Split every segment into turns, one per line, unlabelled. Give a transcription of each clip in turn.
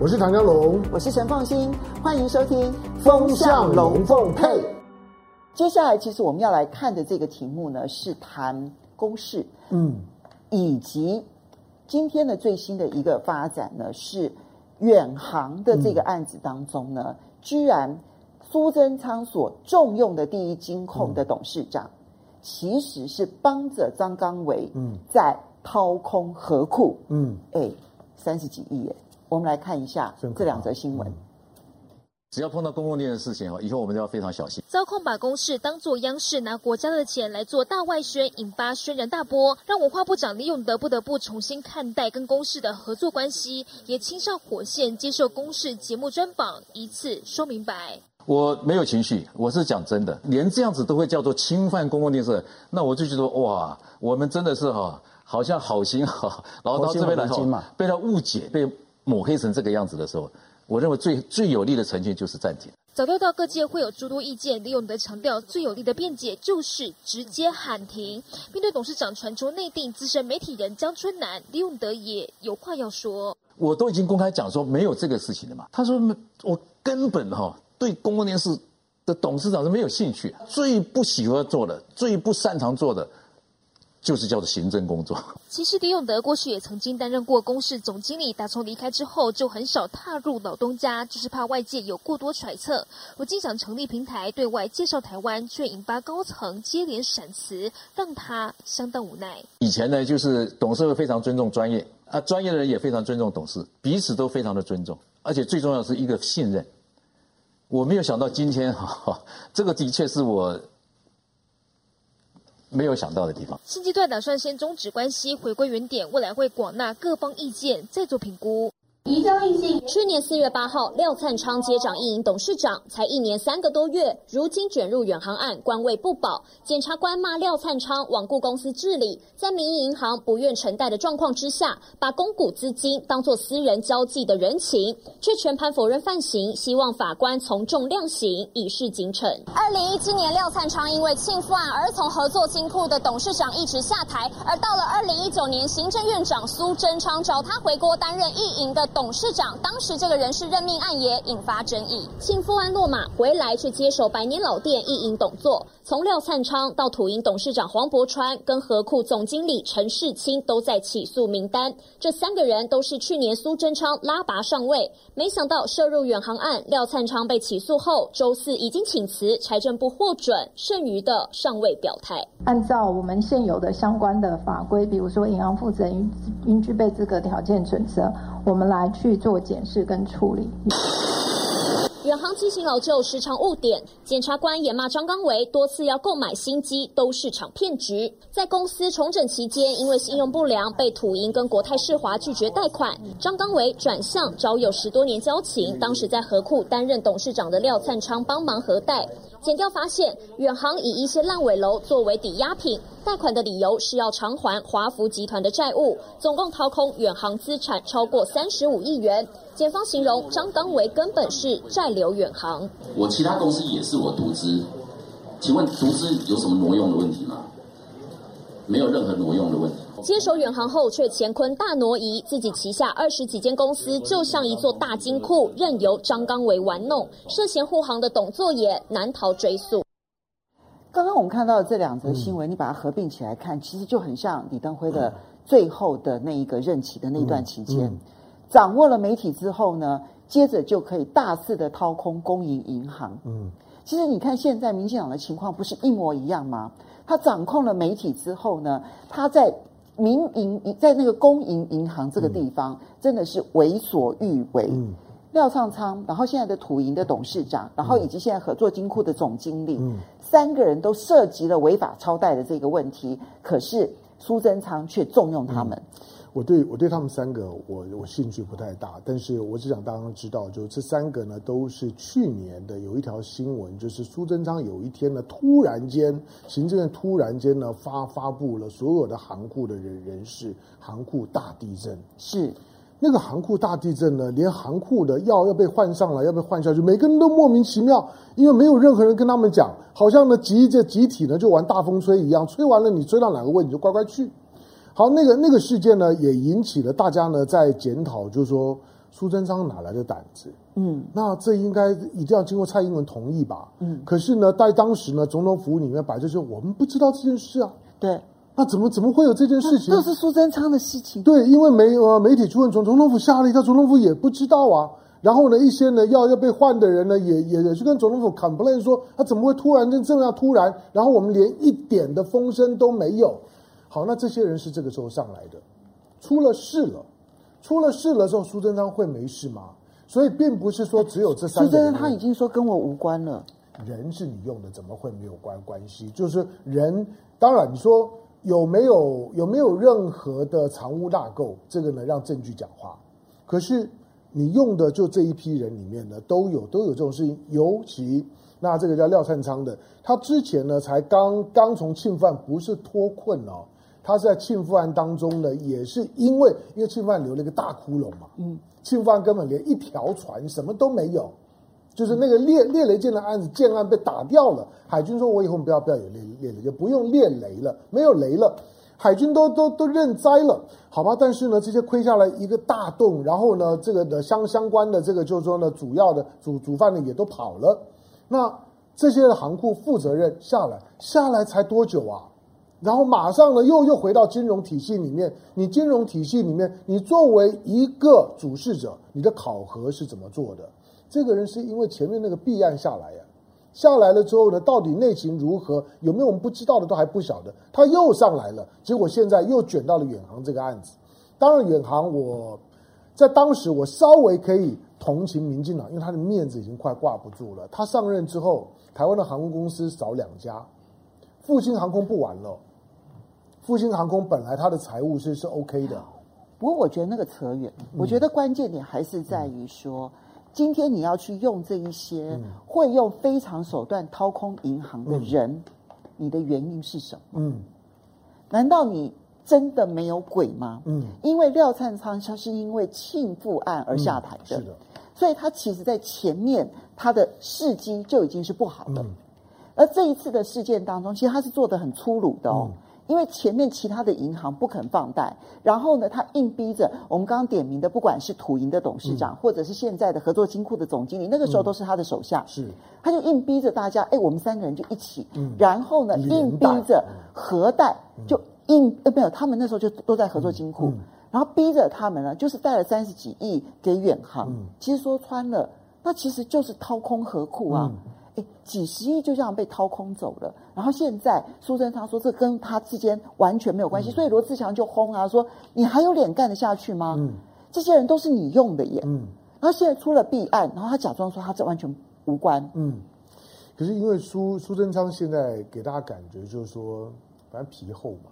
我是唐江龙，
我是陈凤馨，欢迎收听《风向龙凤配》。接下来，其实我们要来看的这个题目呢，是谈公事，嗯，以及今天的最新的一个发展呢，是远航的这个案子当中呢，嗯、居然苏贞昌所重用的第一金控的董事长，嗯、其实是帮着张刚维，嗯，在掏空河库，嗯，哎，三十几亿耶。我们来看一下这两则新闻。
只要碰到公共电视的事情，以后我们都要非常小心。
遭控把公视当作央视拿国家的钱来做大外宣，引发轩然大波，让文化部长李永德不得不重新看待跟公视的合作关系，也亲上火线接受公视节目专访，一次说明白。
我没有情绪，我是讲真的，连这样子都会叫做侵犯公共电视，那我就觉得哇，我们真的是哈，好像好心哈，然后到这边来哈，被他误解被。抹黑成这个样子的时候，我认为最最有力的呈现就是暂停。
早料到各界会有诸多意见，李永德强调最有力的辩解就是直接喊停。面对董事长传出内定资深媒体人江春南，李永德也有话要说。
我都已经公开讲说没有这个事情了嘛。他说我根本哈对公共电视的董事长是没有兴趣，最不喜欢做的，最不擅长做的。就是叫做行政工作。
其实李永德过去也曾经担任过公事总经理，打从离开之后就很少踏入老东家，就是怕外界有过多揣测。如今想成立平台对外介绍台湾，却引发高层接连闪辞，让他相当无奈。
以前呢，就是董事会非常尊重专业啊，专业的人也非常尊重董事，彼此都非常的尊重，而且最重要的是一个信任。我没有想到今天哈哈，这个的确是我。没有想到的地方。
现阶段打算先终止关系，回归原点，未来会广纳各方意见，再做评估。去年四月八号，廖灿昌接掌运营董事长，才一年三个多月，如今卷入远航案，官位不保。检察官骂廖灿昌罔顾公司治理，在民营银行不愿承贷的状况之下，把公股资金当作私人交际的人情，却全盘否认犯行，希望法官从重量刑，以示警惩。二零一七年，廖灿昌因为庆富案而从合作金库的董事长一职下台，而到了二零一九年，行政院长苏贞昌找他回国担任一营的。董事长当时这个人事任命案也引发争议，庆父安落马回来去接手百年老店一营董座，从廖灿昌到土银董事长黄柏川跟合库总经理陈世清都在起诉名单，这三个人都是去年苏贞昌拉拔上位，没想到涉入远航案，廖灿昌被起诉后，周四已经请辞，财政部获准，剩余的尚未表态。
按照我们现有的相关的法规，比如说银行负责人应具备资格条件准则，我们来。去做检视跟处理。
远航机型老旧，时常误点。检察官也骂张刚维多次要购买新机都是场骗局。在公司重整期间，因为信用不良，被土银跟国泰世华拒绝贷款。张刚维转向找有十多年交情，当时在何库担任董事长的廖灿昌帮忙核贷。检调发现，远航以一些烂尾楼作为抵押品，贷款的理由是要偿还华福集团的债务，总共掏空远航资产超过三十五亿元。检方形容张刚为根本是债留远航。
我其他公司也是我独资，请问独资有什么挪用的问题吗？没有任何挪用的问题。
接手远航后，却乾坤大挪移，自己旗下二十几间公司就像一座大金库，任由张刚维玩弄。涉嫌护航的董座也难逃追诉。
刚刚我们看到的这两则新闻，你把它合并起来看，其实就很像李登辉的最后的那一个任期的那段期间。掌握了媒体之后呢，接着就可以大肆的掏空公营银行。嗯，其实你看现在民进党的情况不是一模一样吗？他掌控了媒体之后呢，他在民营在那个公营银行这个地方，嗯、真的是为所欲为。嗯、廖昌昌，然后现在的土银的董事长，然后以及现在合作金库的总经理，嗯、三个人都涉及了违法超贷的这个问题，可是苏贞昌却重用他们。嗯
我对我对他们三个，我我兴趣不太大，但是我只想大家知道，就这三个呢，都是去年的有一条新闻，就是苏贞昌有一天呢，突然间，行政院突然间呢发发布了所有的行库的人人事，行库大地震，
是
那个行库大地震呢，连行库的药要被换上来，要被换下去，每个人都莫名其妙，因为没有任何人跟他们讲，好像呢集这集体呢就玩大风吹一样，吹完了你吹到哪个位你就乖乖去。好，那个那个事件呢，也引起了大家呢在检讨，就是说，苏贞昌哪来的胆子？嗯，那这应该一定要经过蔡英文同意吧？嗯，可是呢，在当时呢，总统府里面摆着，就我们不知道这件事啊。
对，
那怎么怎么会有这件事情？
这是苏贞昌的事情。
对，因为媒呃媒体去问总总统府吓了一跳，总统府也不知道啊。然后呢，一些呢要要被换的人呢，也也也去跟总统府 complain 说，他怎么会突然间这样突然？然后我们连一点的风声都没有。好，那这些人是这个时候上来的，出了事了。出了事了之后，苏贞昌会没事吗？所以并不是说只有这三个人。苏贞
昌他已经说跟我无关了。
人是你用的，怎么会没有关关系？就是人，当然你说有没有有没有任何的藏污纳垢，这个呢让证据讲话。可是你用的就这一批人里面呢，都有都有这种事情。尤其那这个叫廖灿昌的，他之前呢才刚刚从庆犯不是脱困哦。他是在庆父案当中呢，也是因为因为庆父案留了一个大窟窿嘛，嗯，庆父案根本连一条船什么都没有，就是那个猎猎雷舰的案子建案被打掉了，海军说我以后不要不要有猎猎雷，就不用猎雷了，没有雷了，海军都都都认栽了，好吧？但是呢，这些亏下来一个大洞，然后呢，这个的相相关的这个就是说呢，主要的主主犯呢也都跑了，那这些的航库负责任下来下来才多久啊？然后马上呢，又又回到金融体系里面。你金融体系里面，你作为一个主事者，你的考核是怎么做的？这个人是因为前面那个弊案下来呀、下来了之后呢，到底内情如何？有没有我们不知道的都还不晓得。他又上来了，结果现在又卷到了远航这个案子。当然，远航我在当时我稍微可以同情民进党，因为他的面子已经快挂不住了。他上任之后，台湾的航空公司少两家，复兴航空不玩了。复兴航空本来它的财务是是 OK 的，
不过我觉得那个扯远。我觉得关键点还是在于说，今天你要去用这一些会用非常手段掏空银行的人，你的原因是什么？嗯，难道你真的没有鬼吗？嗯，因为廖灿昌他是因为庆父案而下台的，是的，所以他其实在前面他的事迹就已经是不好的，而这一次的事件当中，其实他是做的很粗鲁的哦。因为前面其他的银行不肯放贷，然后呢，他硬逼着我们刚刚点名的，不管是土银的董事长，嗯、或者是现在的合作金库的总经理，那个时候都是他的手下，嗯、是，他就硬逼着大家，哎，我们三个人就一起，嗯、然后呢，硬逼着核贷，就硬呃没有，他们那时候就都在合作金库，嗯、然后逼着他们呢，就是贷了三十几亿给远航，嗯、其实说穿了，那其实就是掏空河库啊。嗯几十亿就这样被掏空走了，然后现在苏贞昌说这跟他之间完全没有关系，嗯、所以罗志祥就轰啊说，你还有脸干得下去吗？嗯，这些人都是你用的耶。嗯，然后现在出了弊案，然后他假装说他这完全无关。嗯，
可是因为苏苏贞昌现在给大家感觉就是说，反正皮厚嘛，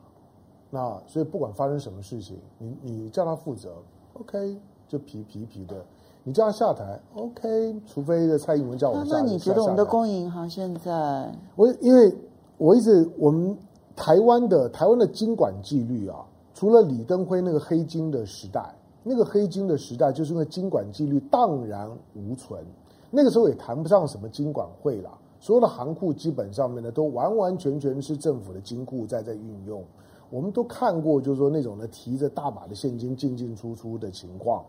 那所以不管发生什么事情，你你叫他负责，OK，就皮皮皮的。你叫他下台，OK，除非的蔡英文叫我下台。
那你觉得我们的公营银行现在？
我因为我一直我们台湾的台湾的金管纪律啊，除了李登辉那个黑金的时代，那个黑金的时代就是因为金管纪律荡然无存，那个时候也谈不上什么金管会啦，所有的行库基本上面呢都完完全全是政府的金库在在运用，我们都看过，就是说那种呢提着大把的现金进进出出的情况。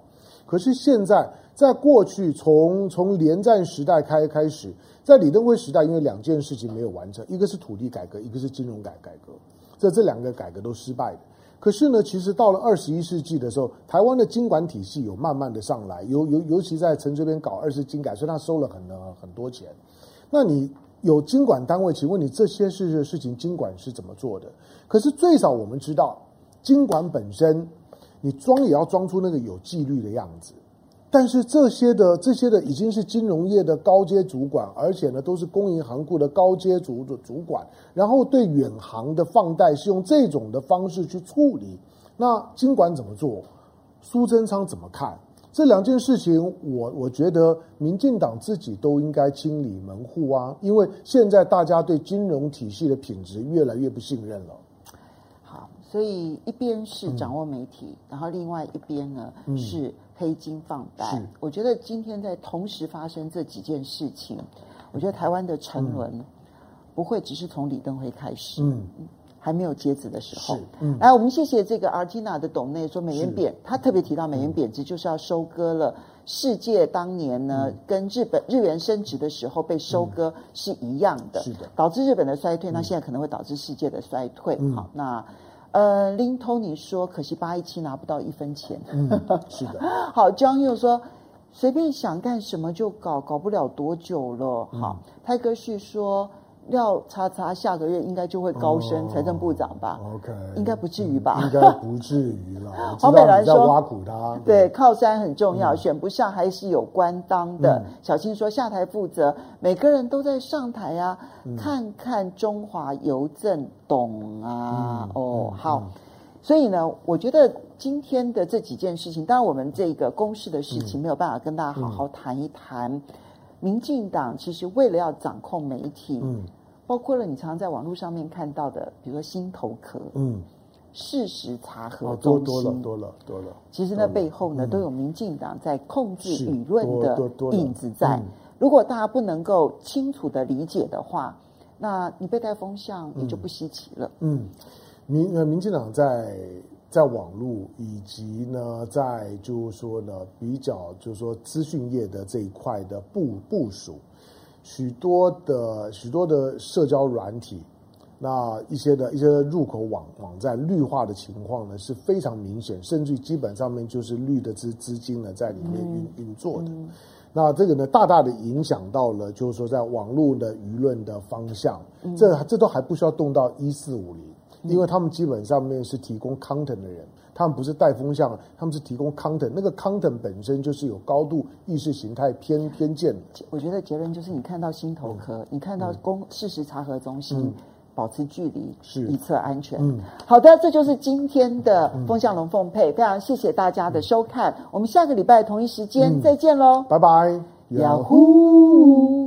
可是现在，在过去从从连战时代开开始，在李登辉时代，因为两件事情没有完成，一个是土地改革，一个是金融改改革，这这两个改革都失败的。可是呢，其实到了二十一世纪的时候，台湾的经管体系有慢慢的上来，尤尤尤其在陈水扁搞二次金改，所以他收了很多很多钱。那你有经管单位，请问你这些事事情经管是怎么做的？可是最少我们知道，经管本身。你装也要装出那个有纪律的样子，但是这些的这些的已经是金融业的高阶主管，而且呢都是公银行库的高阶主的主管，然后对远航的放贷是用这种的方式去处理，那金管怎么做？苏贞昌怎么看？这两件事情，我我觉得民进党自己都应该清理门户啊，因为现在大家对金融体系的品质越来越不信任了。
所以一边是掌握媒体，嗯、然后另外一边呢、嗯、是黑金放贷。是。我觉得今天在同时发生这几件事情，我觉得台湾的沉沦不会只是从李登辉开始，嗯，还没有截止的时候。
是，嗯，
来，我们谢谢这个 Artina 的董内说美元贬，他特别提到美元贬值就是要收割了世界当年呢、嗯、跟日本日元升值的时候被收割是一样的，
是的，
导致日本的衰退，那现在可能会导致世界的衰退。
嗯、
好，那。呃，林 Tony 说，可惜八一七拿不到一分钱。
嗯，是的。
好，江又说，随便想干什么就搞，搞不了多久了。嗯、好，泰戈旭说。廖叉叉下个月应该就会高升财政部长吧
？OK，
应该不至于吧？
应该不至于了。
黄美兰说
挖苦他，
对，靠山很重要，选不上还是有官当的。小青说下台负责，每个人都在上台啊，看看中华邮政懂啊。哦，好，所以呢，我觉得今天的这几件事情，当然我们这个公示的事情没有办法跟大家好好谈一谈。民进党其实为了要掌控媒体，嗯。包括了你常常在网络上面看到的，比如说心头壳，嗯，事实查核中心，
多了多了多了。
其实那背后呢，都有民进党在控制舆论的影子在。如果大家不能够清楚的理解的话，那你被带风向也就不稀奇了。
嗯，民呃民进党在在网络以及呢，在就是说呢，比较就是说资讯业的这一块的部部署。许多的许多的社交软体，那一些的一些入口网网站绿化的情况呢是非常明显，甚至基本上面就是绿的资资金呢在里面运运作的。那这个呢大大的影响到了，就是说在网络的舆论的方向，这这都还不需要动到一四五零，因为他们基本上面是提供 content 的人。他们不是带风向，他们是提供 content，那个 content 本身就是有高度意识形态偏偏见。
我觉得结论就是，你看到心头壳，嗯、你看到公事实查核中心，嗯、保持距离，
是
以策安全。
嗯，
好的，这就是今天的风向龙凤配，非常谢谢大家的收看，我们下个礼拜同一时间再见喽，
拜拜，
呀呼。